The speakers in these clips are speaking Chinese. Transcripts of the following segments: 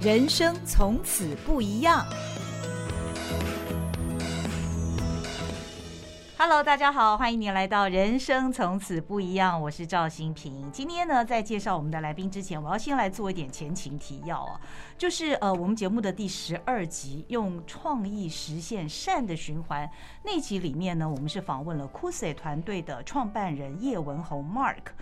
人生从此不一样。Hello，大家好，欢迎您来到《人生从此不一样》，我是赵新平。今天呢，在介绍我们的来宾之前，我要先来做一点前情提要啊，就是呃，我们节目的第十二集“用创意实现善的循环”那集里面呢，我们是访问了 Cusi 团队的创办人叶文宏 Mark。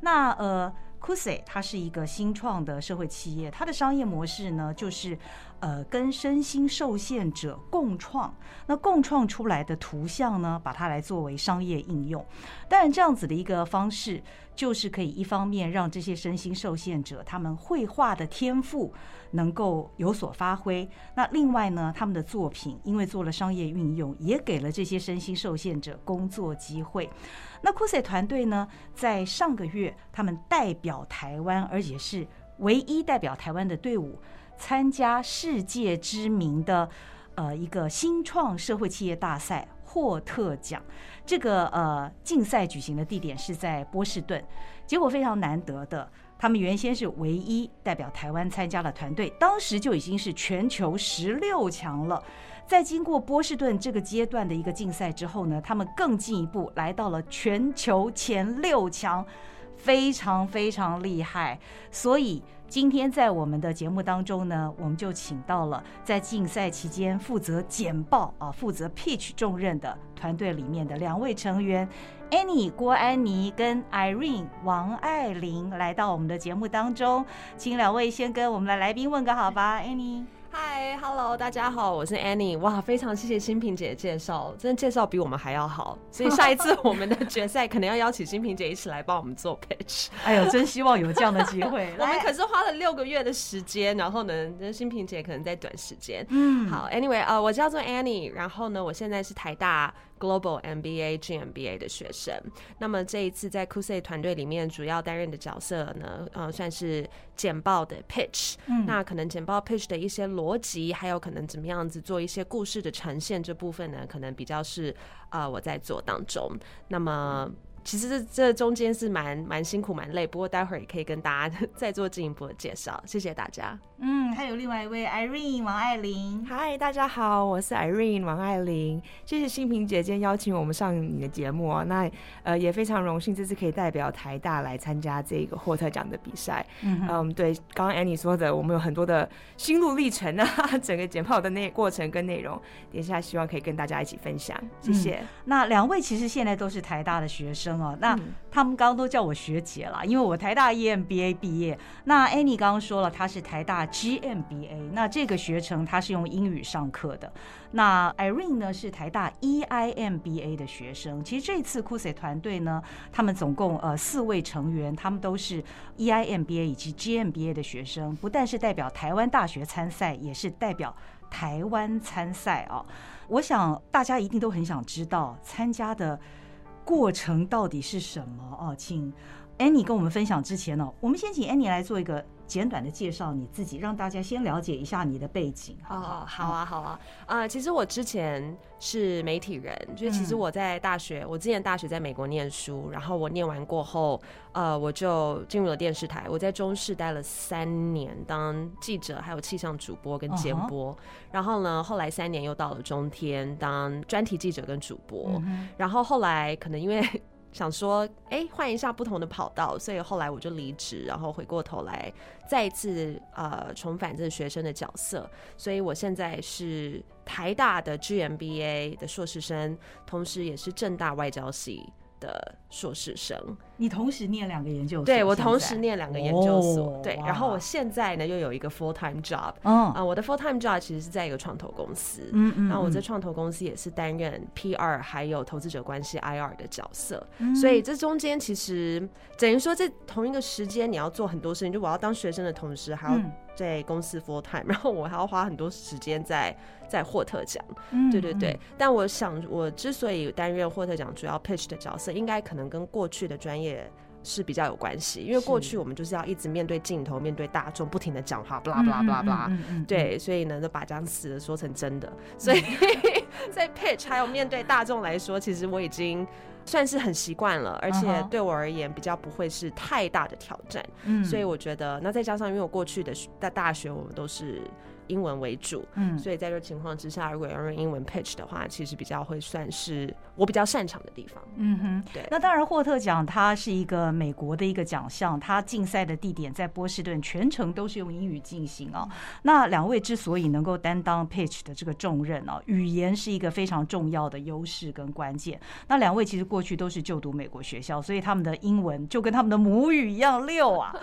那呃。Kusi 它是一个新创的社会企业，它的商业模式呢，就是呃跟身心受限者共创，那共创出来的图像呢，把它来作为商业应用。当然，这样子的一个方式，就是可以一方面让这些身心受限者他们绘画的天赋能够有所发挥，那另外呢，他们的作品因为做了商业运用，也给了这些身心受限者工作机会。那 Cusi 团队呢，在上个月，他们代表台湾，而且是唯一代表台湾的队伍，参加世界知名的呃一个新创社会企业大赛霍特奖。这个呃竞赛举行的地点是在波士顿，结果非常难得的，他们原先是唯一代表台湾参加的团队，当时就已经是全球十六强了。在经过波士顿这个阶段的一个竞赛之后呢，他们更进一步来到了全球前六强，非常非常厉害。所以今天在我们的节目当中呢，我们就请到了在竞赛期间负责简报啊、负责 pitch 重任的团队里面的两位成员，Annie 郭安妮跟 Irene 王爱玲来到我们的节目当中，请两位先跟我们的来宾问个好吧，Annie。嗨，Hello，大家好，我是 Annie。哇，非常谢谢新平姐的介绍，真的介绍比我们还要好。所以下一次我们的决赛可能要邀请新平姐一起来帮我们做 pitch。哎呦，真希望有这样的机会。我们可是花了六个月的时间，然后呢，新平姐可能在短时间。嗯，好，Anyway，呃，我叫做 Annie，然后呢，我现在是台大。Global MBA、GMBA 的学生，那么这一次在 Cusi 团队里面主要担任的角色呢，呃，算是简报的 pitch，嗯，那可能简报 pitch 的一些逻辑，还有可能怎么样子做一些故事的呈现这部分呢，可能比较是呃我在做当中，那么。其实这这中间是蛮蛮辛苦蛮累，不过待会儿也可以跟大家 再做进一步的介绍。谢谢大家。嗯，还有另外一位 Irene 王爱玲。嗨，大家好，我是 Irene 王爱玲。谢谢新平姐今天邀请我们上你的节目哦，那呃也非常荣幸这次可以代表台大来参加这个霍特奖的比赛。嗯嗯，对，刚刚 Annie 说的，我们有很多的心路历程啊，整个简报的那过程跟内容，等一下希望可以跟大家一起分享。谢谢。嗯，那两位其实现在都是台大的学生。哦，那他们刚刚都叫我学姐了，因为我台大 EMBA 毕业。那 Annie 刚刚说了，她是台大 GMBA，那这个学程她是用英语上课的。那 Irene 呢是台大 EIMBA 的学生。其实这次 Cusi 团队呢，他们总共呃四位成员，他们都是 EIMBA 以及 GMBA 的学生，不但是代表台湾大学参赛，也是代表台湾参赛啊。我想大家一定都很想知道参加的。过程到底是什么哦？请 Annie 跟我们分享之前呢，我们先请 Annie 来做一个简短的介绍你自己，让大家先了解一下你的背景。哦，好啊，好啊。呃，其实我之前是媒体人，就是其实我在大学，我之前大学在美国念书，然后我念完过后，呃，我就进入了电视台。我在中视待了三年，当记者，还有气象主播跟监播。然后呢，后来三年又到了中天当专题记者跟主播。然后后来可能因为。想说，哎、欸，换一下不同的跑道，所以后来我就离职，然后回过头来再一次呃重返这个学生的角色，所以我现在是台大的 GMBA 的硕士生，同时也是政大外交系的硕士生。你同时念两个研究所？对，我同时念两个研究所。对，然后我现在呢又有一个 full time job。嗯啊，我的 full time job 其实是在一个创投公司。嗯嗯。那我在创投公司也是担任 PR 还有投资者关系 IR 的角色。所以这中间其实等于说，在同一个时间你要做很多事情，就我要当学生的同时，还要在公司 full time，然后我还要花很多时间在在获特奖。对对对。但我想，我之所以担任获特奖主要 pitch 的角色，应该可能跟过去的专业。是比较有关系，因为过去我们就是要一直面对镜头、面对大众，不停的讲话，巴拉巴拉巴拉巴拉，对，所以呢，就把讲死的说成真的。所以 在 pitch 还有面对大众来说，其实我已经算是很习惯了，而且对我而言比较不会是太大的挑战。嗯，所以我觉得，那再加上因为我过去的大大学我们都是。英文为主，嗯，所以在这情况之下，如果要用英文 pitch 的话，其实比较会算是我比较擅长的地方。嗯哼，对。那当然，霍特奖它是一个美国的一个奖项，它竞赛的地点在波士顿，全程都是用英语进行啊。那两位之所以能够担当 pitch 的这个重任啊，语言是一个非常重要的优势跟关键。那两位其实过去都是就读美国学校，所以他们的英文就跟他们的母语一样溜啊。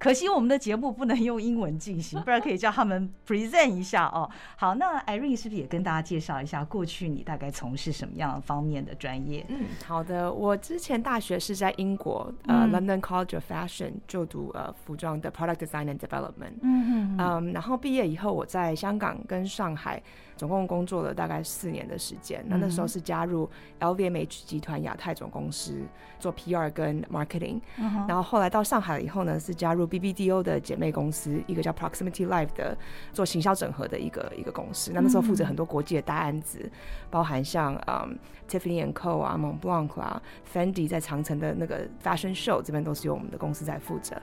可惜我们的节目不能用英文进行，不然可以叫他们 present 一下哦。好，那 Irene 是不是也跟大家介绍一下过去你大概从事什么样方面的专业？嗯，好的，我之前大学是在英国呃 London College of Fashion 就读呃服装的 Product Design and Development。嗯嗯嗯。然后毕业以后我在香港跟上海。总共工作了大概四年的时间，那那时候是加入 LVMH 集团亚太总公司做 PR 跟 marketing，然后后来到上海了以后呢，是加入 BBDO 的姐妹公司，一个叫 Proximity Life 的做行销整合的一个一个公司。那那时候负责很多国际的大案子，包含像嗯 Tiffany and Co 啊、Montblanc 啊、Fendi 在长城的那个 Fashion Show 这边都是由我们的公司在负责。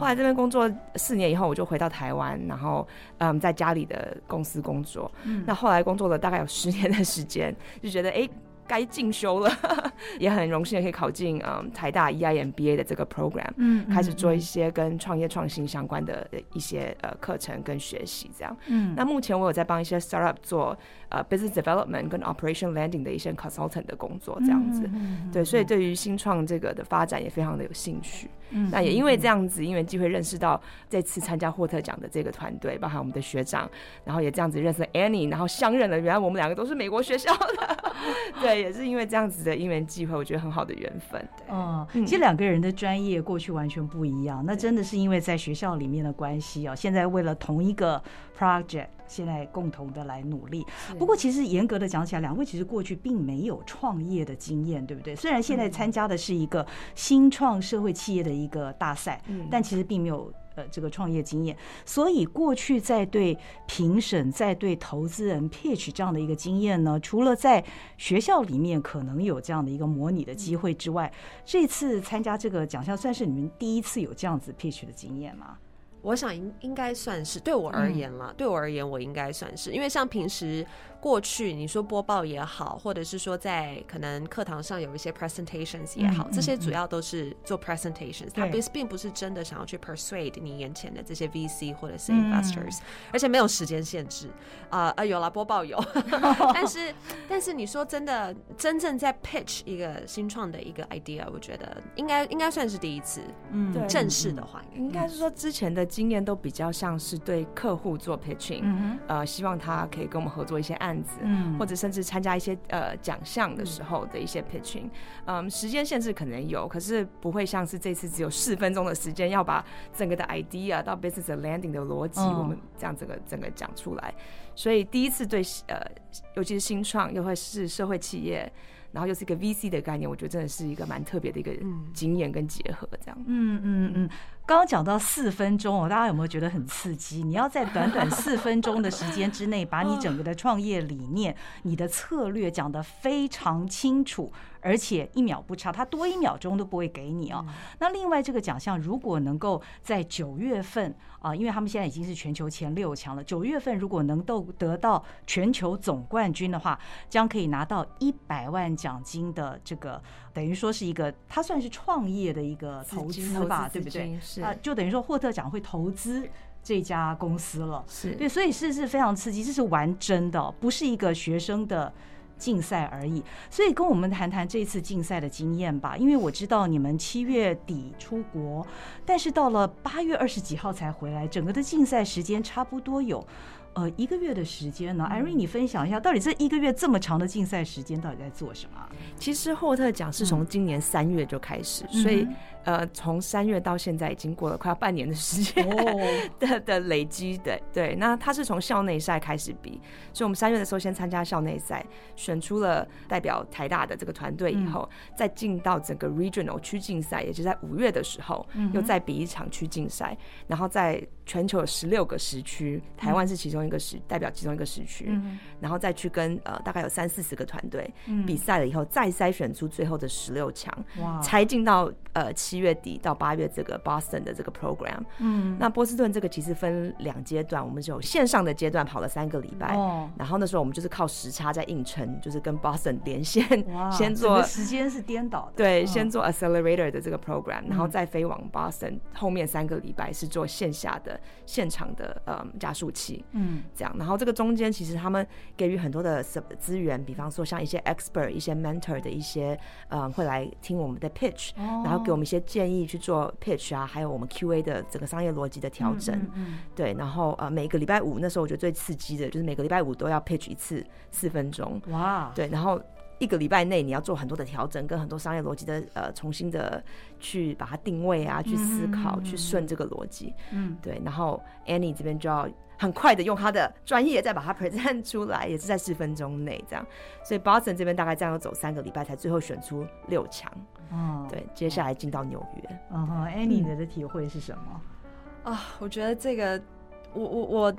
后来这边工作四年以后，我就回到台湾，然后嗯在家里的公司工作。那后来工作了大概有十年的时间，就觉得哎，该进修了，也很荣幸的可以考进嗯台大 EIMBA 的这个 program，嗯，开始做一些跟创业创新相关的一些呃课程跟学习这样。嗯，那目前我有在帮一些 startup 做呃 business development 跟 operation landing 的一些 consultant 的工作这样子。对，所以对于新创这个的发展也非常的有兴趣。嗯，那也因为这样子，因为机会认识到这次参加霍特奖的这个团队，包含我们的学长，然后也这样子认识了 Annie，然后相认了。原来我们两个都是美国学校的，对，也是因为这样子的因缘际会，我觉得很好的缘分。对，嗯，其实两个人的专业过去完全不一样，那真的是因为在学校里面的关系哦。现在为了同一个 project。现在共同的来努力。不过，其实严格的讲起来，两位其实过去并没有创业的经验，对不对？虽然现在参加的是一个新创社会企业的一个大赛，但其实并没有呃这个创业经验。所以，过去在对评审、在对投资人 pitch 这样的一个经验呢，除了在学校里面可能有这样的一个模拟的机会之外，这次参加这个奖项，算是你们第一次有这样子 pitch 的经验吗？我想应应该算是对我而言啦，对我而言，我应该算是，因为像平时。过去你说播报也好，或者是说在可能课堂上有一些 presentations 也好，这些主要都是做 presentations，它并并不是真的想要去 persuade 你眼前的这些 VC 或者是 investors，而且没有时间限制。啊啊，有了播报有，但是但是你说真的真正在 pitch 一个新创的一个 idea，我觉得应该应该算是第一次，嗯，正式的话应该是说之前的经验都比较像是对客户做 pitching，呃，希望他可以跟我们合作一些案。案子，嗯，或者甚至参加一些呃奖项的时候的一些 pitching，嗯，时间限制可能有，可是不会像是这次只有四分钟的时间要把整个的 idea 到 business landing 的逻辑，我们这样整个整个讲出来，所以第一次对呃，尤其是新创又会是社会企业。然后又是一个 VC 的概念，我觉得真的是一个蛮特别的一个经验跟结合，这样。嗯嗯嗯。刚刚讲到四分钟哦，大家有没有觉得很刺激？你要在短短四分钟的时间之内，把你整个的创业理念、你的策略讲得非常清楚。而且一秒不差，他多一秒钟都不会给你哦。那另外这个奖项如果能够在九月份啊，因为他们现在已经是全球前六强了，九月份如果能够得到全球总冠军的话，将可以拿到一百万奖金的这个，等于说是一个，他算是创业的一个投资吧，对不对？是啊，就等于说霍特奖会投资这家公司了，是对，所以是是非常刺激，这是玩真的，不是一个学生的。竞赛而已，所以跟我们谈谈这次竞赛的经验吧。因为我知道你们七月底出国，但是到了八月二十几号才回来，整个的竞赛时间差不多有呃一个月的时间呢。Irene，你分享一下，到底这一个月这么长的竞赛时间到底在做什么？其实霍特奖是从今年三月就开始，嗯、所以。呃，从三月到现在已经过了快要半年的时间 的的累积，对对。那他是从校内赛开始比，所以我们三月的时候先参加校内赛，选出了代表台大的这个团队以后，嗯、再进到整个 regional 区竞赛，也就是在五月的时候，又再比一场区竞赛，然后在全球有十六个时区，台湾是其中中一个时代表其中一个时区，嗯、然后再去跟呃大概有三四十个团队、嗯、比赛了以后，再筛选出最后的十六强，哇。才进到呃七月底到八月这个 Boston 的这个 program。嗯，那波士顿这个其实分两阶段，我们是有线上的阶段跑了三个礼拜，哦，然后那时候我们就是靠时差在硬撑，就是跟 Boston 连线，先做时间是颠倒的，对，哦、先做 accelerator 的这个 program，然后再飞往 Boston，、嗯、后面三个礼拜是做线下的现场的呃加速器，嗯，这样，然后这个中间其实他们给予很多的资源，比方说像一些 expert、一些 mentor 的一些呃会来听我们的 pitch，、哦、然后给我们一些建议去做 pitch 啊，还有我们 QA 的整个商业逻辑的调整，嗯，嗯嗯对，然后呃每个礼拜五那时候我觉得最刺激的就是每个礼拜五都要 pitch 一次四分钟，哇，对，然后。一个礼拜内你要做很多的调整，跟很多商业逻辑的呃重新的去把它定位啊，去思考，嗯、去顺这个逻辑。嗯，对。然后 Annie 这边就要很快的用他的专业再把它 present 出来，也是在四分钟内这样。所以 Boston 这边大概这样要走三个礼拜才最后选出六强。哦，对，接下来进到纽约。嗯哼，Annie 的体会是什么？啊、哦，我觉得这个，我我我。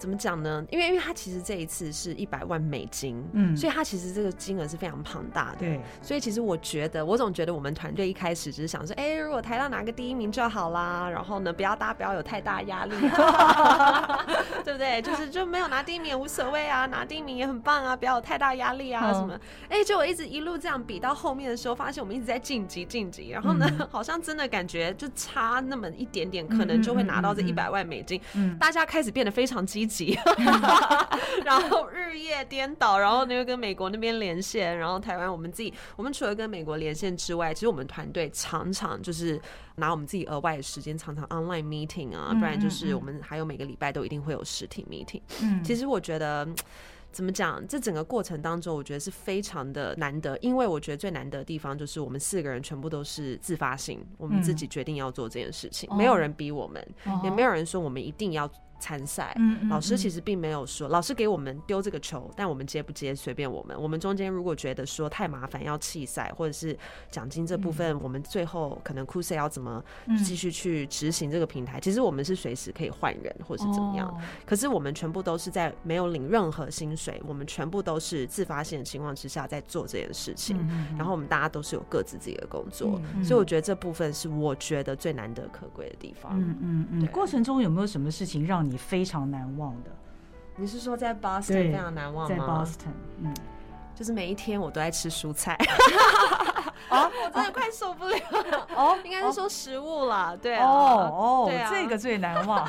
怎么讲呢？因为因为他其实这一次是一百万美金，嗯，所以他其实这个金额是非常庞大的，对。所以其实我觉得，我总觉得我们团队一开始只是想说，哎、欸，如果台大拿个第一名就好啦，然后呢，不要大家不要有太大压力，对不对？就是就没有拿第一名也无所谓啊，拿第一名也很棒啊，不要有太大压力啊什么。哎、欸，就我一直一路这样比到后面的时候，发现我们一直在晋级晋级，然后呢、嗯，好像真的感觉就差那么一点点，可能就会拿到这一百万美金。嗯，大家开始变得非常积极。然后日夜颠倒，然后呢又跟美国那边连线，然后台湾我们自己，我们除了跟美国连线之外，其实我们团队常常就是拿我们自己额外的时间，常常 online meeting 啊，不然就是我们还有每个礼拜都一定会有实体 meeting。嗯，其实我觉得怎么讲，这整个过程当中，我觉得是非常的难得，因为我觉得最难得的地方就是我们四个人全部都是自发性，我们自己决定要做这件事情，没有人逼我们，也没有人说我们一定要。参赛，老师其实并没有说，老师给我们丢这个球，但我们接不接随便我们。我们中间如果觉得说太麻烦要弃赛，或者是奖金这部分，我们最后可能酷赛要怎么继续去执行这个平台，其实我们是随时可以换人或是怎么样。可是我们全部都是在没有领任何薪水，我们全部都是自发性的情况之下在做这件事情。然后我们大家都是有各自自己的工作，所以我觉得这部分是我觉得最难得可贵的地方。嗯嗯嗯，过程中有没有什么事情让你？你非常难忘的，你是说在 Boston 非常难忘吗？在 Boston，嗯，就是每一天我都在吃蔬菜，啊，我真的快受不了了。哦，应该是说食物啦，对啊，哦哦，对啊，这个最难忘。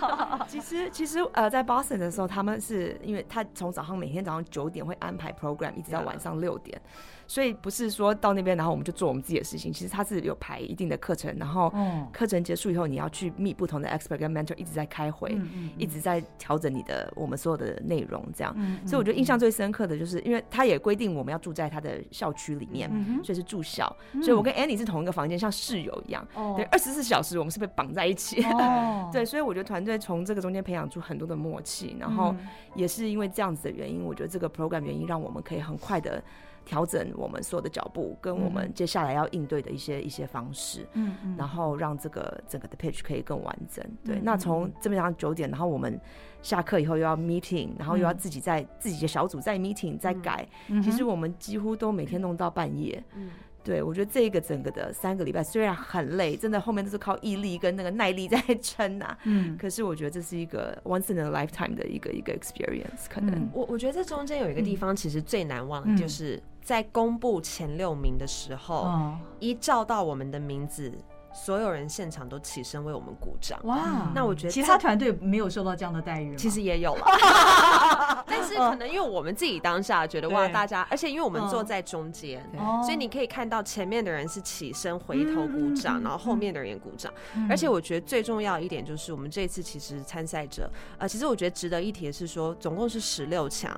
其实其实呃，在 Boston 的时候，他们是因为他从早上每天早上九点会安排 program，一直到晚上六点。所以不是说到那边，然后我们就做我们自己的事情。其实他是有排一定的课程，然后课程结束以后，你要去 meet 不同的 expert 跟 mentor，一直在开会，嗯嗯、一直在调整你的我们所有的内容，这样。所以我觉得印象最深刻的就是，因为他也规定我们要住在他的校区里面、嗯，所以是住校。所以我跟 Annie 是同一个房间，像室友一样。哦、对，二十四小时我们是被绑在一起。哦、对，所以我觉得团队从这个中间培养出很多的默契，然后也是因为这样子的原因，我觉得这个 program 原因让我们可以很快的。调整我们所有的脚步，跟我们接下来要应对的一些一些方式，嗯，然后让这个整个的 page 可以更完整。对，那从这边上九点，然后我们下课以后又要 meeting，然后又要自己在自己的小组再 meeting 再改，其实我们几乎都每天弄到半夜。嗯。对，我觉得这一个整个的三个礼拜虽然很累，真的后面都是靠毅力跟那个耐力在 撑呐、啊。嗯，可是我觉得这是一个 once in a lifetime 的一个一个 experience。可能、嗯、我我觉得这中间有一个地方其实最难忘的就是在公布前六名的时候，嗯、一照到我们的名字。所有人现场都起身为我们鼓掌。哇！那我觉得其他团队没有受到这样的待遇？其实也有了，但是可能因为我们自己当下觉得哇，大家，而且因为我们坐在中间，所以你可以看到前面的人是起身回头鼓掌，然后后面的人也鼓掌。而且我觉得最重要一点就是，我们这次其实参赛者，呃，其实我觉得值得一提的是说，总共是十六强，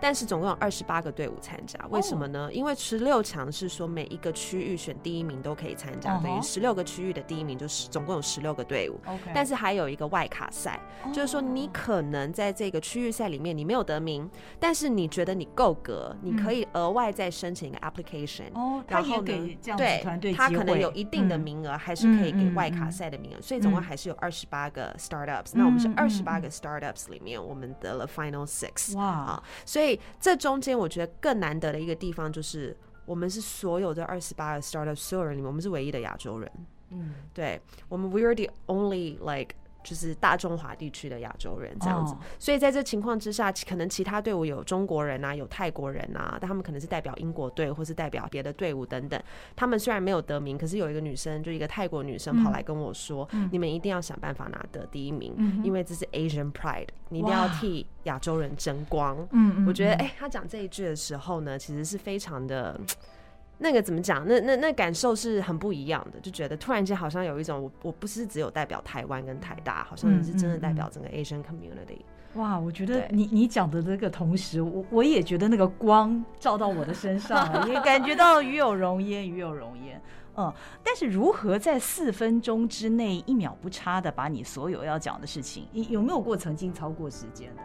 但是总共有二十八个队伍参加。为什么呢？因为十六强是说每一个区域选第一名都可以参加，等于十六个区。区域的第一名就是总共有十六个队伍，okay. 但是还有一个外卡赛，oh. 就是说你可能在这个区域赛里面你没有得得名，但是你觉得你够格，你可以额外再申请一个 application。哦，然后给对，他可能有一定的名额，还是可以给外卡赛的名额，所以总共还是有二十八个 startups。那我们是二十八个 startups 里面，我们得了 final six。哇啊！所以这中间我觉得更难得的一个地方就是，我们是所有的二十八个 startups 所有人里面，我们是唯一的亚洲人。嗯，对，我们 we are the only like。就是大中华地区的亚洲人这样子，所以在这情况之下，可能其他队伍有中国人啊，有泰国人啊，但他们可能是代表英国队，或是代表别的队伍等等。他们虽然没有得名，可是有一个女生，就一个泰国女生跑来跟我说：“你们一定要想办法拿得第一名，因为这是 Asian Pride，你一定要替亚洲人争光。”嗯，我觉得，哎，他讲这一句的时候呢，其实是非常的。那个怎么讲？那那那感受是很不一样的，就觉得突然间好像有一种我我不是只有代表台湾跟台大，好像你是真的代表整个 Asian community。哇，我觉得你你讲的这个同时，我我也觉得那个光照到我的身上，也感觉到与有容焉，与有容焉。嗯，但是如何在四分钟之内一秒不差的把你所有要讲的事情，有没有过曾经超过时间的？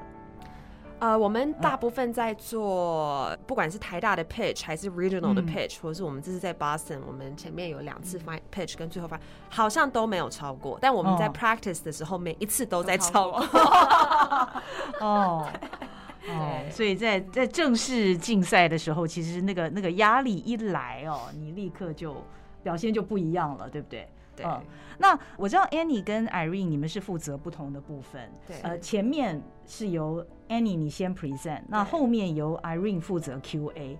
呃，我们大部分在做，不管是台大的 pitch 还是 regional 的 pitch，、嗯、或者是我们这次在 Boston，我们前面有两次 pitch 跟最后发，好像都没有超过。但我们在 practice 的时候，每一次都在超过。哦，哦，所以在在正式竞赛的时候，其实那个那个压力一来哦，你立刻就表现就不一样了，对不对？对。嗯那我知道 Annie 跟 Irene 你们是负责不同的部分，对，呃，前面是由 Annie 你先 present，那后面由 Irene 负责 QA。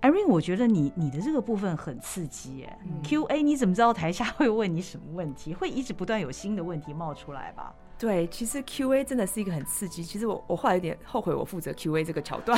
Irene，我觉得你你的这个部分很刺激耶，嗯，QA 你怎么知道台下会问你什么问题？会一直不断有新的问题冒出来吧？对，其实 Q A 真的是一个很刺激。其实我我后来有点后悔，我负责 Q A 这个桥段。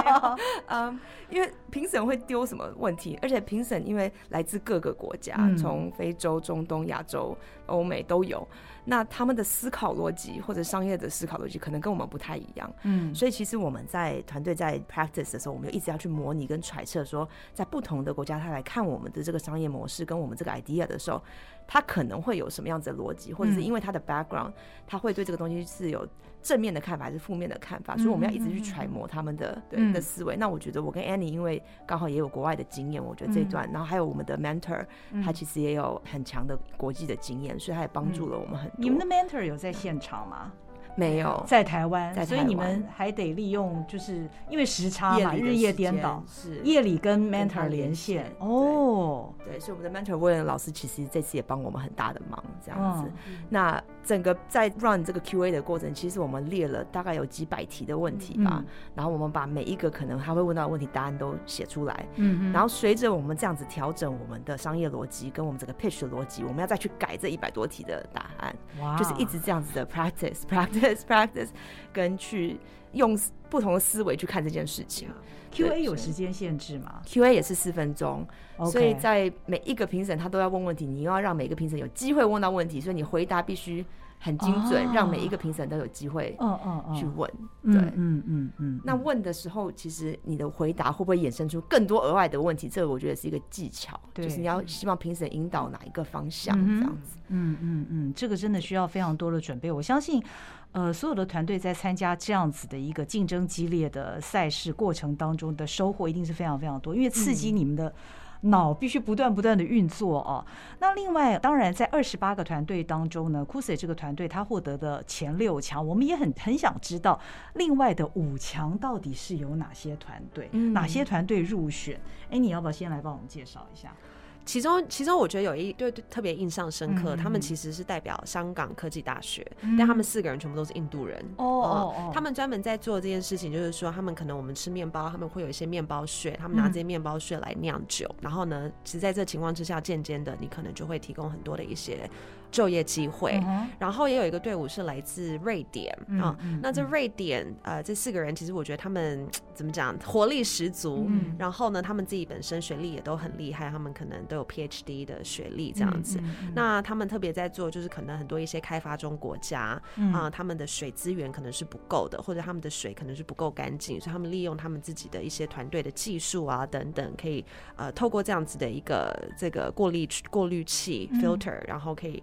嗯，因为评审会丢什么问题，而且评审因为来自各个国家，从非洲、中东、亚洲、欧美都有。那他们的思考逻辑或者商业的思考逻辑可能跟我们不太一样。嗯，所以其实我们在团队在 practice 的时候，我们就一直要去模拟跟揣测，说在不同的国家，他来看我们的这个商业模式跟我们这个 idea 的时候。他可能会有什么样子的逻辑，或者是因为他的 background，他会对这个东西是有正面的看法还是负面的看法，所以我们要一直去揣摩他们的对的思维。那我觉得我跟 Annie 因为刚好也有国外的经验，我觉得这一段，然后还有我们的 mentor，他其实也有很强的国际的经验，所以他也帮助了我们很多。你们的 mentor 有在现场吗？没有在台湾，所以你们还得利用，就是因为时差嘛，日夜颠倒，是夜里跟 mentor 连线。哦，对，所以我们的 mentor William 老师其实这次也帮我们很大的忙，这样子。那整个在 run 这个 QA 的过程，其实我们列了大概有几百题的问题吧，然后我们把每一个可能他会问到的问题答案都写出来。嗯，然后随着我们这样子调整我们的商业逻辑跟我们整个 pitch 的逻辑，我们要再去改这一百多题的答案。哇，就是一直这样子的 practice practice。Practice 跟去用不同的思维去看这件事情。QA 有时间限制吗？QA 也是四分钟.所以在每一个评审他都要问问题，你又要让每个评审有机会问到问题，所以你回答必须。很精准，让每一个评审都有机会，嗯嗯嗯，去问，对，嗯嗯嗯。那问的时候，其实你的回答会不会衍生出更多额外的问题？这个我觉得是一个技巧，就是你要希望评审引导哪一个方向，这样子。嗯嗯嗯，这个真的需要非常多的准备。我相信，呃，所有的团队在参加这样子的一个竞争激烈的赛事过程当中的收获，一定是非常非常多，因为刺激你们的。脑必须不断不断的运作哦。那另外，当然在二十八个团队当中呢，Cusi 这个团队他获得的前六强，我们也很很想知道，另外的五强到底是有哪些团队，哪些团队入选？哎，你要不要先来帮我们介绍一下？其中，其中我觉得有一对特别印象深刻，他们其实是代表香港科技大学，但他们四个人全部都是印度人。哦哦哦，他们专门在做这件事情，就是说他们可能我们吃面包，他们会有一些面包屑，他们拿这些面包屑来酿酒，然后呢，其实在这情况之下，渐渐的你可能就会提供很多的一些。就业机会，然后也有一个队伍是来自瑞典啊。那这瑞典呃，这四个人其实我觉得他们 怎么讲，活力十足。然后呢，他们自己本身学历也都很厉害，他们可能都有 PhD 的学历这样子。那他们特别在做，就是可能很多一些开发中国家啊，他们的水资源可能是不够的，或者他们的水可能是不够干净，所以他们利用他们自己的一些团队的技术啊等等，可以呃透过这样子的一个这个过滤过滤器 filter，然后可以。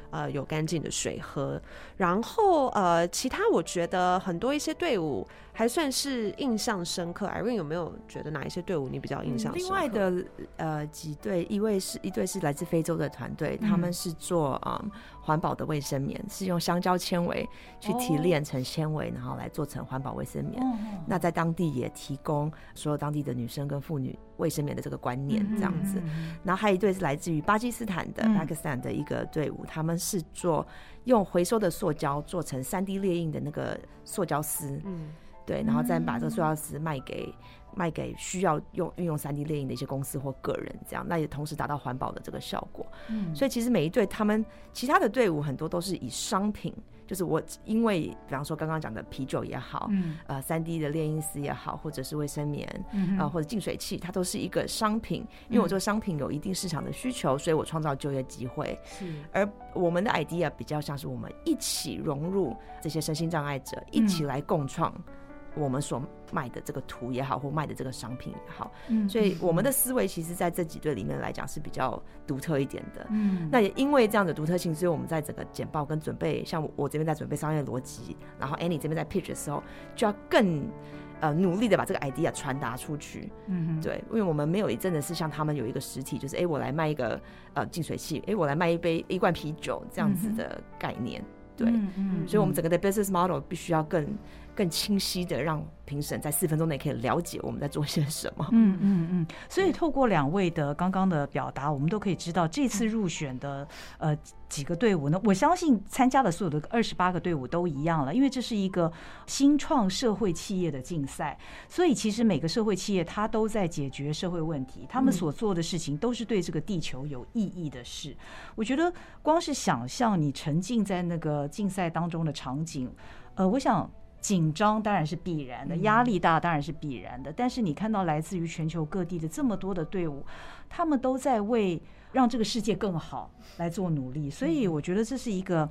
呃有干净的水喝。然后呃，其他我觉得很多一些队伍还算是印象深刻。Irene 有没有觉得哪一些队伍你比较印象深刻？嗯、另外的呃几队，一位是一队是来自非洲的团队，他们是做嗯环保的卫生棉，是用香蕉纤维去提炼成纤维，然后来做成环保卫生棉。那在当地也提供所有当地的女生跟妇女卫生棉的这个观念，这样子。然后还有一队是来自于巴基斯坦的 Pakistan 的一个队伍，他们是做用回收的塑胶做成三 D 列印的那个塑胶丝，嗯对，然后再把这个塑胶丝卖给。卖给需要用运用三 D 列印的一些公司或个人，这样，那也同时达到环保的这个效果。嗯，所以其实每一队他们其他的队伍很多都是以商品，就是我因为比方说刚刚讲的啤酒也好，嗯，呃，三 D 的炼音丝也好，或者是卫生棉，嗯，啊，或者净水器，它都是一个商品。因为我这个商品有一定市场的需求，所以我创造就业机会。是，而我们的 idea 比较像是我们一起融入这些身心障碍者，一起来共创。我们所卖的这个图也好，或卖的这个商品也好，嗯，所以我们的思维其实在这几队里面来讲是比较独特一点的，嗯，那也因为这样的独特性，所以我们在整个简报跟准备，像我这边在准备商业逻辑，然后 Annie 这边在 pitch 的时候，就要更呃努力的把这个 idea 传达出去，嗯，对，因为我们没有一阵子是像他们有一个实体，就是哎、欸，我来卖一个呃净水器，哎、欸，我来卖一杯一罐啤酒这样子的概念，对，所以我们整个的 business model 必须要更。更清晰的让评审在四分钟内可以了解我们在做些什么。嗯嗯嗯。所以透过两位的刚刚的表达，我们都可以知道这次入选的呃几个队伍呢，我相信参加的所有的二十八个队伍都一样了，因为这是一个新创社会企业的竞赛，所以其实每个社会企业它都在解决社会问题，他们所做的事情都是对这个地球有意义的事。我觉得光是想象你沉浸在那个竞赛当中的场景，呃，我想。紧张当然是必然的，压力大当然是必然的。但是你看到来自于全球各地的这么多的队伍，他们都在为让这个世界更好来做努力，所以我觉得这是一个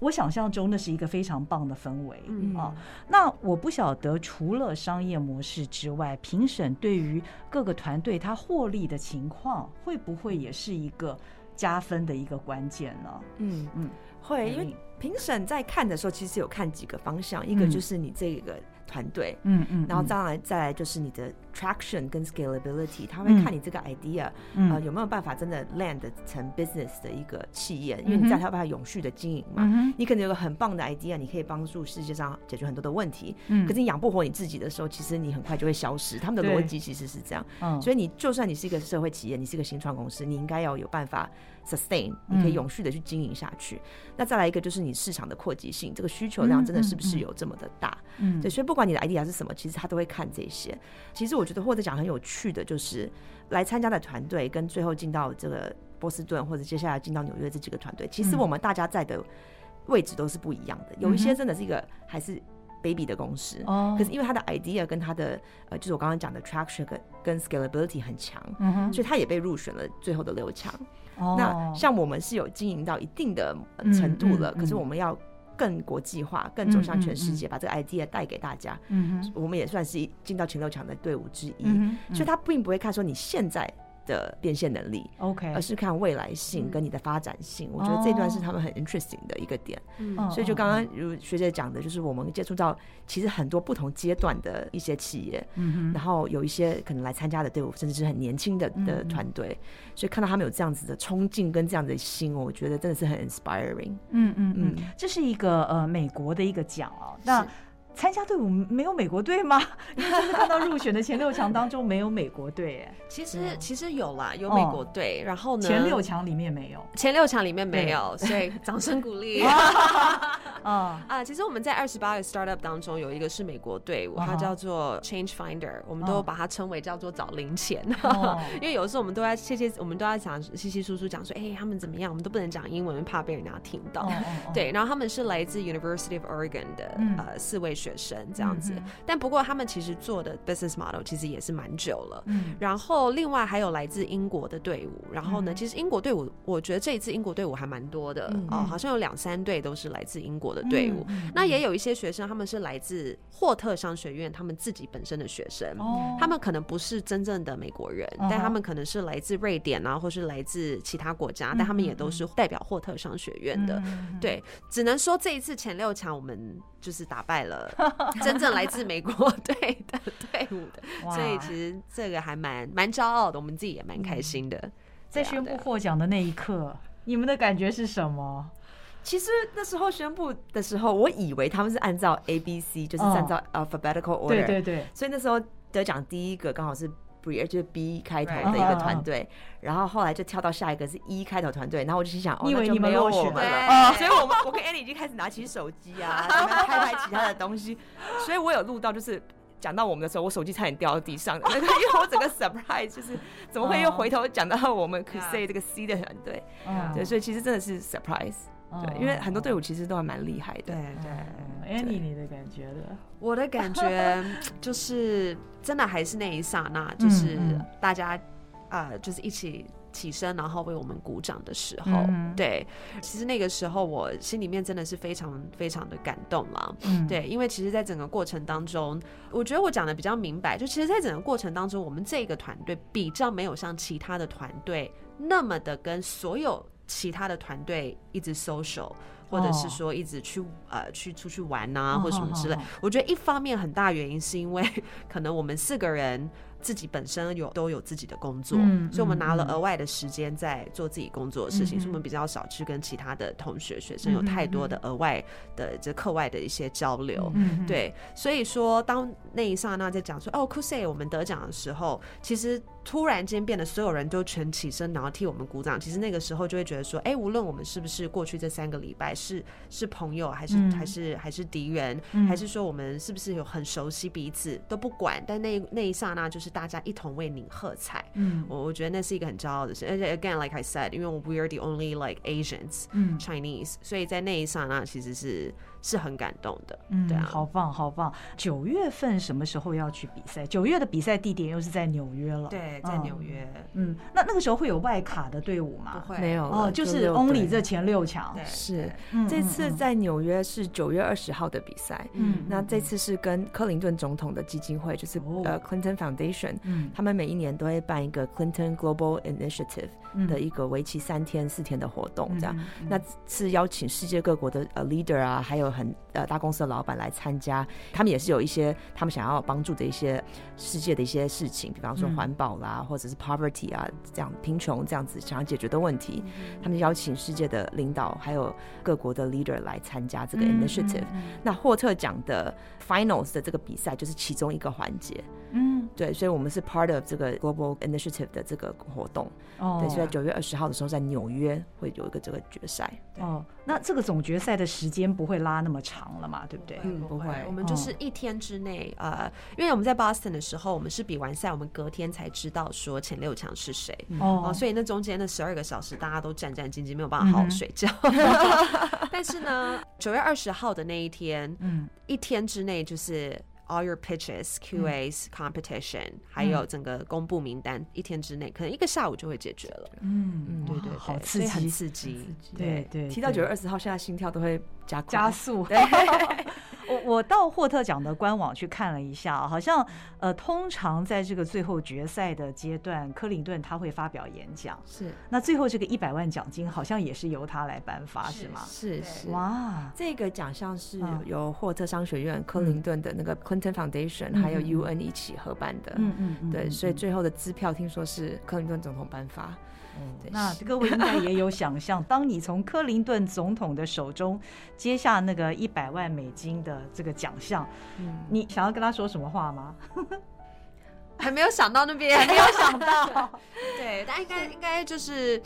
我想象中的是一个非常棒的氛围啊。那我不晓得除了商业模式之外，评审对于各个团队他获利的情况，会不会也是一个加分的一个关键呢？嗯嗯，会，因为。评审在看的时候，其实有看几个方向，一个就是你这个团队，嗯嗯，然后再来再来就是你的 traction 跟 scalability，他会看你这个 idea，呃，有没有办法真的 land 成 business 的一个企业，因为你在他办法永续的经营嘛，你可能有个很棒的 idea，你可以帮助世界上解决很多的问题，可是你养不活你自己的时候，其实你很快就会消失。他们的逻辑其实是这样，所以你就算你是一个社会企业，你是一个新创公司，你应该要有办法。sustain，你可以永续的去经营下去。嗯、那再来一个就是你市场的扩及性，这个需求量真的是不是有这么的大？嗯，对，所以不管你的 idea 是什么，其实他都会看这些。其实我觉得或者讲很有趣的，就是来参加的团队跟最后进到这个波士顿或者接下来进到纽约这几个团队，其实我们大家在的位置都是不一样的。有一些真的是一个还是。baby 的公司，哦，可是因为他的 idea 跟他的呃，就是我刚刚讲的 traction 跟跟 scalability 很强，所以他也被入选了最后的六强。哦，那像我们是有经营到一定的程度了，可是我们要更国际化，更走向全世界，把这个 idea 带给大家。嗯哼，我们也算是进到前六强的队伍之一，所以他并不会看说你现在。的变现能力，OK，而是看未来性跟你的发展性。我觉得这段是他们很 interesting 的一个点。嗯，所以就刚刚如学姐讲的，就是我们接触到其实很多不同阶段的一些企业，嗯，然后有一些可能来参加的队伍，甚至是很年轻的的团队，所以看到他们有这样子的冲劲跟这样的心，我觉得真的是很 inspiring。嗯嗯嗯，这是一个呃美国的一个奖哦。那参加队伍没有美国队吗？因为就是看到入选的前六强当中没有美国队，哎，其实其实有啦，有美国队，然后呢，前六强里面没有，前六强里面没有，所以掌声鼓励。啊 啊，其实我们在二十八个 startup 当中有一个是美国队伍，它叫做 Change Finder，我们都把它称为叫做找零钱，因为有的时候我们都在谢谢，我们都在讲稀稀疏疏讲说，哎，他们怎么样，我们都不能讲英文，怕被人家听到。对，然后他们是来自 University of Oregon 的呃四位学学生这样子。嗯、但不过他们其实做的 business model 其实也是蛮久了。嗯，然后另外还有来自英国的队伍，然后呢，嗯、其实英国队伍，我觉得这一次英国队伍还蛮多的哦、好像有两三队都是来自英国的队伍。嗯、那也有一些学生，他们是来自霍特商学院，他们自己本身的学生，哦、他们可能不是真正的美国人，哦、但他们可能是来自瑞典啊，或是来自其他国家，嗯、但他们也都是代表霍特商学院的。嗯、对，只能说这一次前六强我们就是打败了 真正来自美国 队的队伍的，所以其实这个还蛮蛮骄傲的，我们自己也蛮开心的。嗯、在宣布获奖的那一刻，你们的感觉是什么？其实那时候宣布的时候，我以为他们是按照 A B C，就是按照 alphabetical order，、哦、对对对，所以那时候得奖第一个刚好是。就是 B 开头的一个团队，然后后来就跳到下一个是 E 开头团队，然后我就心想，哦，那就没有我们了。所以我们我跟 Annie 已经开始拿起手机啊，拍拍其他的东西。所以我有录到，就是讲到我们的时候，我手机差点掉到地上。的那个，因为我整个 surprise 就是怎么会又回头讲到我们 Cousy 这个 C 的团队，对，所以其实真的是 surprise。对，因为很多队伍其实都还蛮厉害的。对对，Annie，你的感觉的？我的感觉 就是，真的还是那一刹那，就是大家呃，就是一起起身，然后为我们鼓掌的时候。对，其实那个时候我心里面真的是非常非常的感动了。对，因为其实，在整个过程当中，我觉得我讲的比较明白，就其实，在整个过程当中，我们这个团队比较没有像其他的团队那么的跟所有。其他的团队一直 social，或者是说一直去、oh. 呃去出去玩呐、啊，或什么之类。Oh, oh, oh. 我觉得一方面很大原因是因为可能我们四个人。自己本身有都有自己的工作，嗯、所以我们拿了额外的时间在做自己工作的事情，嗯、所以我们比较少去跟其他的同学学生有太多的额外的这课外的一些交流。嗯、对，所以说当那一刹那在讲说哦，Cousy 我们得奖的时候，其实突然间变得所有人都全起身，然后替我们鼓掌。其实那个时候就会觉得说，哎、欸，无论我们是不是过去这三个礼拜是是朋友，还是、嗯、还是还是敌人，嗯、还是说我们是不是有很熟悉彼此都不管，但那那一刹那就是。大家一同为您喝彩，嗯，我我觉得那是一个很骄傲的事。而且，again, like I said，因为 we are the only like Asians，嗯，Chinese，所以在那一刹那其实是。是很感动的，嗯，对啊，好棒，好棒！九月份什么时候要去比赛？九月的比赛地点又是在纽约了，对，在纽约。嗯，那那个时候会有外卡的队伍吗？不会，没有哦，就是 only 这前六强。是，这次在纽约是九月二十号的比赛。嗯，那这次是跟克林顿总统的基金会，就是呃 Clinton Foundation，嗯，他们每一年都会办一个 Clinton Global Initiative 的一个为期三天四天的活动，这样。那是邀请世界各国的呃 leader 啊，还有很呃大公司的老板来参加，他们也是有一些他们想要帮助的一些世界的一些事情，比方说环保啦，或者是 poverty 啊这样贫穷这样子想要解决的问题，他们邀请世界的领导还有各国的 leader 来参加这个 initiative。那霍特奖的 finals 的这个比赛就是其中一个环节。嗯，对，所以我们是 part of 这个 global initiative 的这个活动。哦，对，所以在九月二十号的时候在纽约会有一个这个决赛。哦，那这个总决赛的时间不会拉那么长了嘛？对不对？嗯，不会。我们就是一天之内，呃，因为我们在 Boston 的时候，我们是比完赛，我们隔天才知道说前六强是谁。哦，所以那中间的十二个小时，大家都战战兢兢，没有办法好好睡觉。但是呢，九月二十号的那一天，嗯，一天之内就是。All your pitches, QAs, competition，还有整个公布名单，一天之内可能一个下午就会解决了。嗯嗯，对对，好刺激，很刺激。对对，提到九月二十号，现在心跳都会加加速。我我到霍特奖的官网去看了一下，好像呃，通常在这个最后决赛的阶段，克林顿他会发表演讲。是，那最后这个一百万奖金好像也是由他来颁发，是吗？是是。哇，这个奖项是由霍特商学院、克林顿的那个 Clinton Foundation 还有 UN 一起合办的。嗯嗯。对，所以最后的支票听说是克林顿总统颁发。嗯，那各位应该也有想象，当你从克林顿总统的手中接下那个一百万美金的这个奖项，嗯，你想要跟他说什么话吗？还没有想到那边，还没有想到。对，但应该应该就是，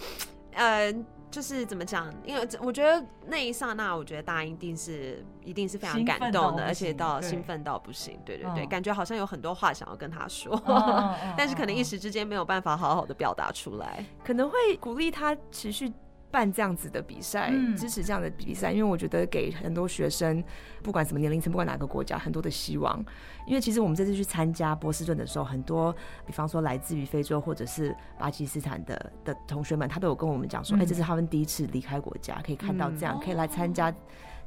呃。就是怎么讲？因为我觉得那一刹那，我觉得大家一定是一定是非常感动的，而且到兴奋到不行。对对对，感觉好像有很多话想要跟他说，但是可能一时之间没有办法好好的表达出来。可能会鼓励他持续办这样子的比赛，嗯、支持这样的比赛，因为我觉得给很多学生，不管什么年龄层，不管哪个国家，很多的希望。因为其实我们这次去参加波士顿的时候，很多，比方说来自于非洲或者是巴基斯坦的的同学们，他都有跟我们讲说，哎、嗯欸，这是他们第一次离开国家，可以看到这样，嗯、可以来参加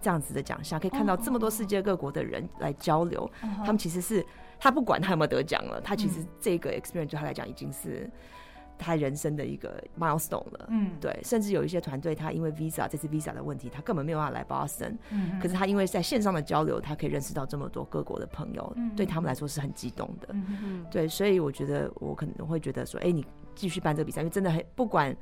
这样子的奖项，可以看到这么多世界各国的人来交流。哦、他们其实是他不管他有没有得奖了，他其实这个 experience 对他来讲已经是。他人生的一个 milestone 了，嗯，对，甚至有一些团队，他因为 visa 这次 visa 的问题，他根本没有办法来 Boston，嗯，可是他因为在线上的交流，他可以认识到这么多各国的朋友，嗯，对他们来说是很激动的，嗯嗯，对，所以我觉得我可能会觉得说，哎，你继续办这个比赛，因为真的很不管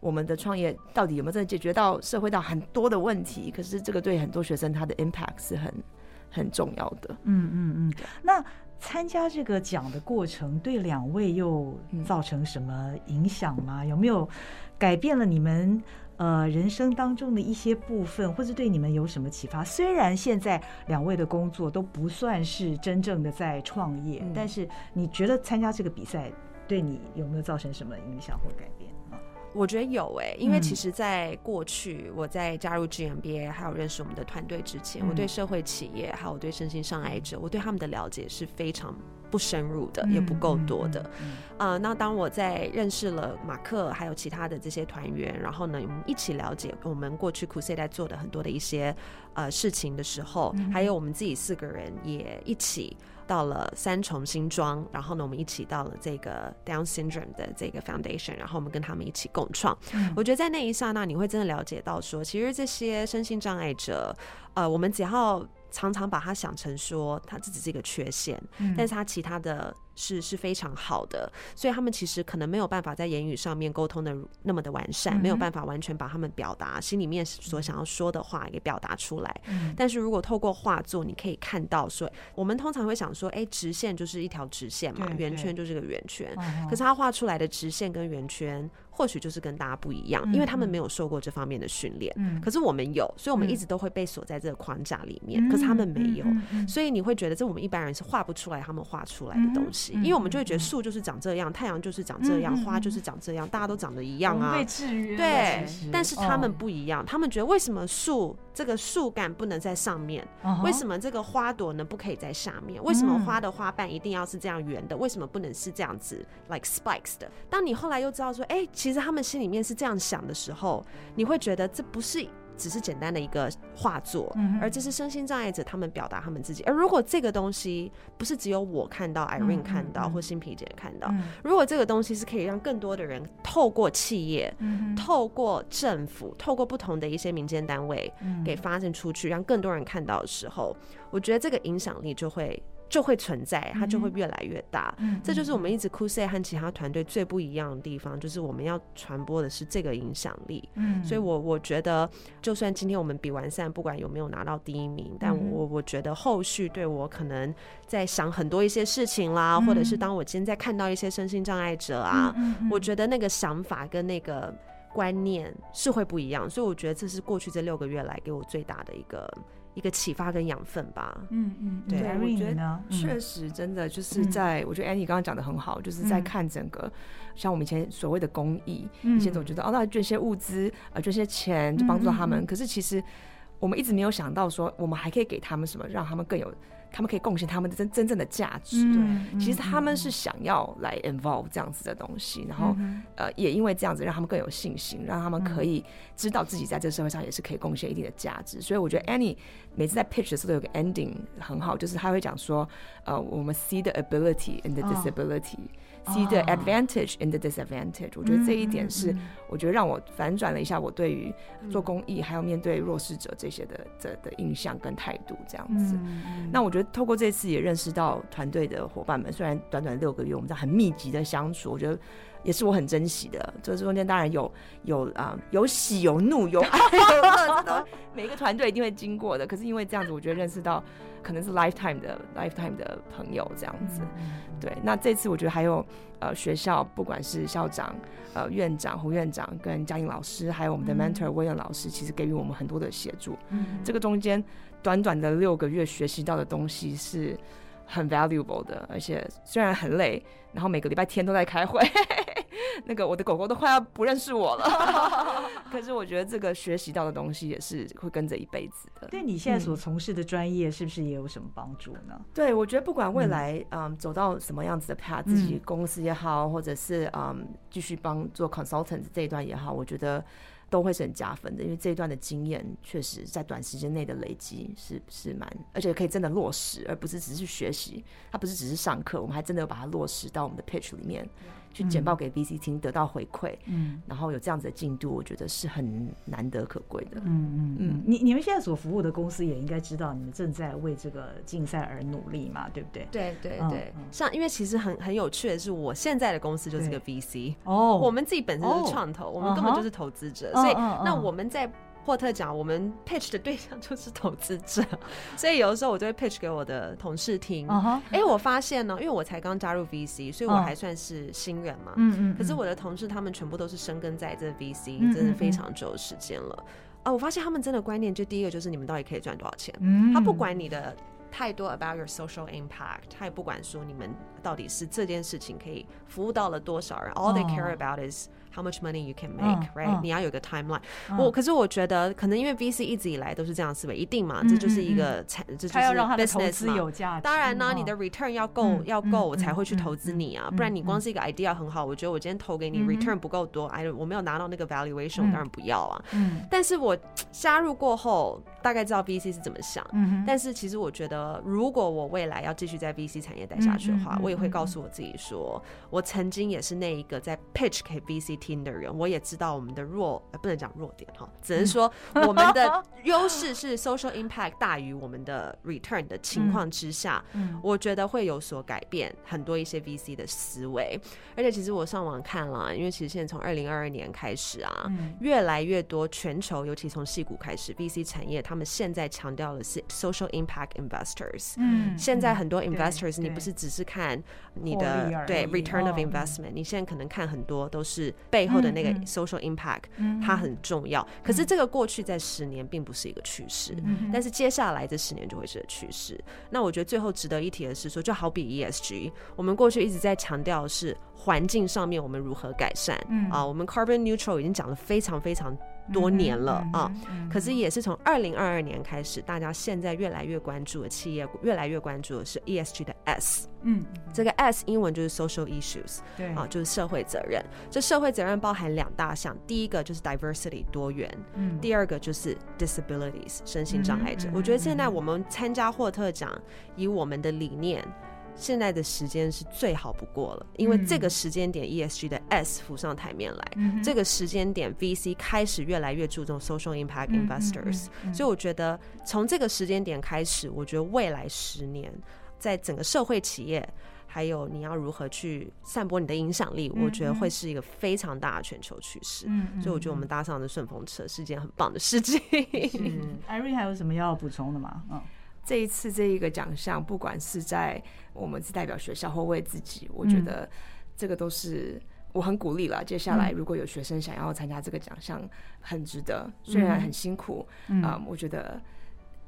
我们的创业到底有没有真的解决到社会到很多的问题，可是这个对很多学生他的 impact 是很很重要的，嗯嗯嗯，那。参加这个奖的过程对两位又造成什么影响吗？有没有改变了你们呃人生当中的一些部分，或者对你们有什么启发？虽然现在两位的工作都不算是真正的在创业，但是你觉得参加这个比赛对你有没有造成什么影响或改变？我觉得有诶、欸，因为其实，在过去我在加入 GMBA 还有认识我们的团队之前，我对社会企业还有我对身心障碍者，我对他们的了解是非常不深入的，也不够多的。啊，那当我在认识了马克还有其他的这些团员，然后呢，我们一起了解我们过去 Crusade 在做的很多的一些呃事情的时候，还有我们自己四个人也一起。到了三重新庄，然后呢，我们一起到了这个 Down Syndrome 的这个 Foundation，然后我们跟他们一起共创。嗯、我觉得在那一刹那，你会真的了解到说，其实这些身心障碍者，呃，我们只要常常把它想成说，它这只是一个缺陷，嗯、但是它其他的。是是非常好的，所以他们其实可能没有办法在言语上面沟通的那么的完善，嗯、没有办法完全把他们表达心里面所想要说的话给表达出来。嗯、但是如果透过画作，你可以看到说，我们通常会想说，哎、欸，直线就是一条直线嘛，圆圈就是个圆圈。可是他画出来的直线跟圆圈，或许就是跟大家不一样，因为他们没有受过这方面的训练。嗯、可是我们有，所以我们一直都会被锁在这个框架里面。嗯、可是他们没有，所以你会觉得这我们一般人是画不出来他们画出来的东西。因为我们就会觉得树就是长这样，太阳就是长这样，花就是长这样，大家都长得一样啊。被制约。对，但是他们不一样，他们觉得为什么树这个树干不能在上面？为什么这个花朵呢不可以在下面？为什么花的花瓣一定要是这样圆的？为什么不能是这样子，like spikes 的？当你后来又知道说，哎，其实他们心里面是这样想的时候，你会觉得这不是。只是简单的一个画作，而这是身心障碍者他们表达他们自己。而如果这个东西不是只有我看到，Irene 看到，或新皮姐看到，如果这个东西是可以让更多的人透过企业、透过政府、透过不同的一些民间单位给发现出去，让更多人看到的时候，我觉得这个影响力就会。就会存在，它就会越来越大。嗯、这就是我们一直 Crusade 和其他团队最不一样的地方，就是我们要传播的是这个影响力。嗯，所以我我觉得，就算今天我们比完赛，不管有没有拿到第一名，但我我觉得后续对我可能在想很多一些事情啦，嗯、或者是当我今天在看到一些身心障碍者啊，我觉得那个想法跟那个观念是会不一样。所以我觉得这是过去这六个月来给我最大的一个。一个启发跟养分吧。嗯嗯，对，我觉得确实真的就是在，我觉得 Annie 刚刚讲的很好，就是在看整个像我们以前所谓的公益，以前总觉得哦，那捐些物资啊，捐些钱就帮助他们。可是其实我们一直没有想到说，我们还可以给他们什么，让他们更有。他们可以贡献他们的真真正的价值，其实他们是想要来 involve 这样子的东西，然后、嗯、呃，也因为这样子让他们更有信心，让他们可以知道自己在这个社会上也是可以贡献一定的价值。所以我觉得 Annie 每次在 pitch 的时候都有个 ending 很好，就是他会讲说，呃，我们 see the ability in the disability。哦 See the advantage in the disadvantage，我觉得这一点是，我觉得让我反转了一下我对于做公益还有面对弱势者这些的的的印象跟态度这样子。那我觉得透过这次也认识到团队的伙伴们，虽然短短六个月我们在很密集的相处，我觉得也是我很珍惜的。这中间当然有有啊有喜有怒有爱 有乐，这都每一个团队一定会经过的。可是因为这样子，我觉得认识到。可能是 lifetime 的 lifetime 的朋友这样子，对。那这次我觉得还有呃学校，不管是校长、呃院长胡院长跟嘉颖老师，还有我们的 mentor 威恩老师，其实给予我们很多的协助。嗯，这个中间短短的六个月学习到的东西是很 valuable 的，而且虽然很累，然后每个礼拜天都在开会。那个我的狗狗都快要不认识我了。可是我觉得这个学习到的东西也是会跟着一辈子的。对你现在所从事的专业是不是也有什么帮助呢？对，我觉得不管未来嗯走到什么样子的 path，自己公司也好，或者是嗯继续帮做 consultant 这一段也好，我觉得。都会是很加分的，因为这一段的经验确实在短时间内的累积是是蛮，而且可以真的落实，而不是只是学习。它不是只是上课，我们还真的有把它落实到我们的 pitch 里面。去简报给 VC 听，得到回馈，嗯，然后有这样子的进度，我觉得是很难得可贵的，嗯嗯嗯。你你们现在所服务的公司也应该知道，你们正在为这个竞赛而努力嘛，对不对？对对对。像因为其实很很有趣的是，我现在的公司就是个 VC 哦，我们自己本身就是创投，我们根本就是投资者，所以那我们在。霍特讲，我们 pitch 的对象就是投资者，所以有的时候我就会 pitch 给我的同事听。哎、uh huh. 欸，我发现呢，因为我才刚加入 VC，所以我还算是新人嘛。嗯嗯、uh。Huh. 可是我的同事他们全部都是生根在这 VC，真的非常久的时间了。啊、uh，huh. 我发现他们真的观念，就第一个就是你们到底可以赚多少钱。嗯、uh。他不管你的太多 about your social impact，他也不管说你们到底是这件事情可以服务到了多少人。Uh. All they care about is How much money you can make, right？你要有个 timeline。我可是我觉得，可能因为 VC 一直以来都是这样思维，一定嘛，这就是一个产，这就是 business 嘛。当然呢，你的 return 要够，要够，我才会去投资你啊。不然你光是一个 idea 很好，我觉得我今天投给你 return 不够多，哎，我没有拿到那个 valuation，当然不要啊。嗯但是我加入过后，大概知道 VC 是怎么想。嗯但是其实我觉得，如果我未来要继续在 VC 产业待下去的话，我也会告诉我自己说，我曾经也是那一个在 pitch 给 VC。听的人，我也知道我们的弱，呃，不能讲弱点哈，只能说我们的 优势是 social impact 大于我们的 return 的情况之下，嗯，我觉得会有所改变很多一些 VC 的思维。而且其实我上网看了，因为其实现在从二零二二年开始啊，越来越多全球，尤其从矽谷开始，VC 产业他们现在强调的是 social impact investors。嗯，现在很多 investors，你不是只是看你的对 return of investment，你现在可能看很多都是。背后的那个 social impact，它很重要。可是这个过去在十年并不是一个趋势，但是接下来这十年就会是个趋势。那我觉得最后值得一提的是说，就好比 ESG，我们过去一直在强调的是环境上面我们如何改善。啊，我们 carbon neutral 已经讲了非常非常多年了啊，可是也是从二零二二年开始，大家现在越来越关注的企业，越来越关注的是 ESG 的 S。嗯，这个 S 英文就是 social issues，对啊，就是社会责任。这社会责任包含两大项，第一个就是 diversity 多元，嗯，第二个就是 disabilities 身心障碍者。我觉得现在我们参加霍特奖，以我们的理念。现在的时间是最好不过了，因为这个时间点 ESG 的 S 浮上台面来，嗯、这个时间点 VC 开始越来越注重 social impact investors，、嗯、所以我觉得从这个时间点开始，我觉得未来十年在整个社会企业，还有你要如何去散播你的影响力，我觉得会是一个非常大的全球趋势。嗯、所以我觉得我们搭上的顺风车是一件很棒的事情。Irene 还有什么要补充的吗？嗯。这一次这一个奖项，不管是在我们是代表学校或为自己，我觉得这个都是我很鼓励了。接下来如果有学生想要参加这个奖项，很值得，虽然很辛苦，嗯，嗯，我觉得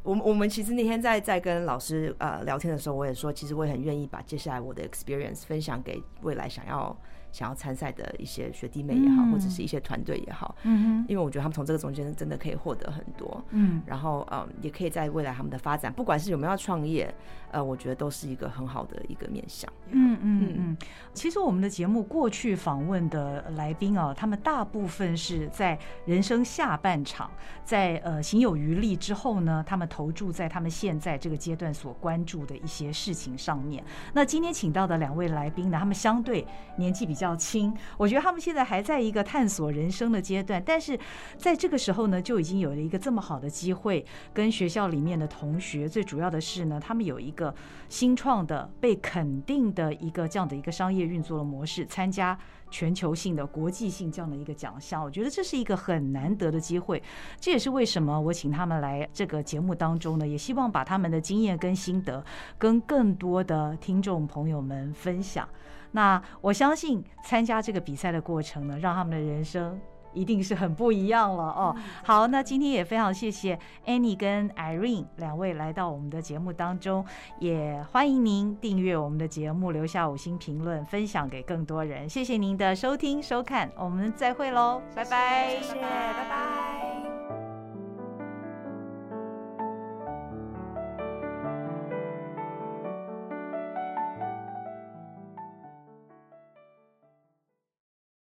我我们其实那天在在跟老师呃聊天的时候，我也说，其实我也很愿意把接下来我的 experience 分享给未来想要。想要参赛的一些学弟妹也好，或者是一些团队也好，嗯，因为我觉得他们从这个中间真的可以获得很多，嗯，然后嗯，也可以在未来他们的发展，不管是有没有要创业，呃，我觉得都是一个很好的一个面向。嗯嗯嗯。其实我们的节目过去访问的来宾啊，他们大部分是在人生下半场，在呃行有余力之后呢，他们投注在他们现在这个阶段所关注的一些事情上面。那今天请到的两位来宾呢，他们相对年纪比较轻，我觉得他们现在还在一个探索人生的阶段，但是在这个时候呢，就已经有了一个这么好的机会，跟学校里面的同学，最主要的是呢，他们有一个新创的、被肯定的一个这样的一个商业运作的模式，参加全球性的、国际性这样的一个奖项，我觉得这是一个很难得的机会。这也是为什么我请他们来这个节目当中呢，也希望把他们的经验跟心得跟更多的听众朋友们分享。那我相信参加这个比赛的过程呢，让他们的人生一定是很不一样了哦。好，那今天也非常谢谢 Annie 跟 Irene 两位来到我们的节目当中，也欢迎您订阅我们的节目，留下五星评论，分享给更多人。谢谢您的收听收看，我们再会喽，拜拜，谢谢，拜拜。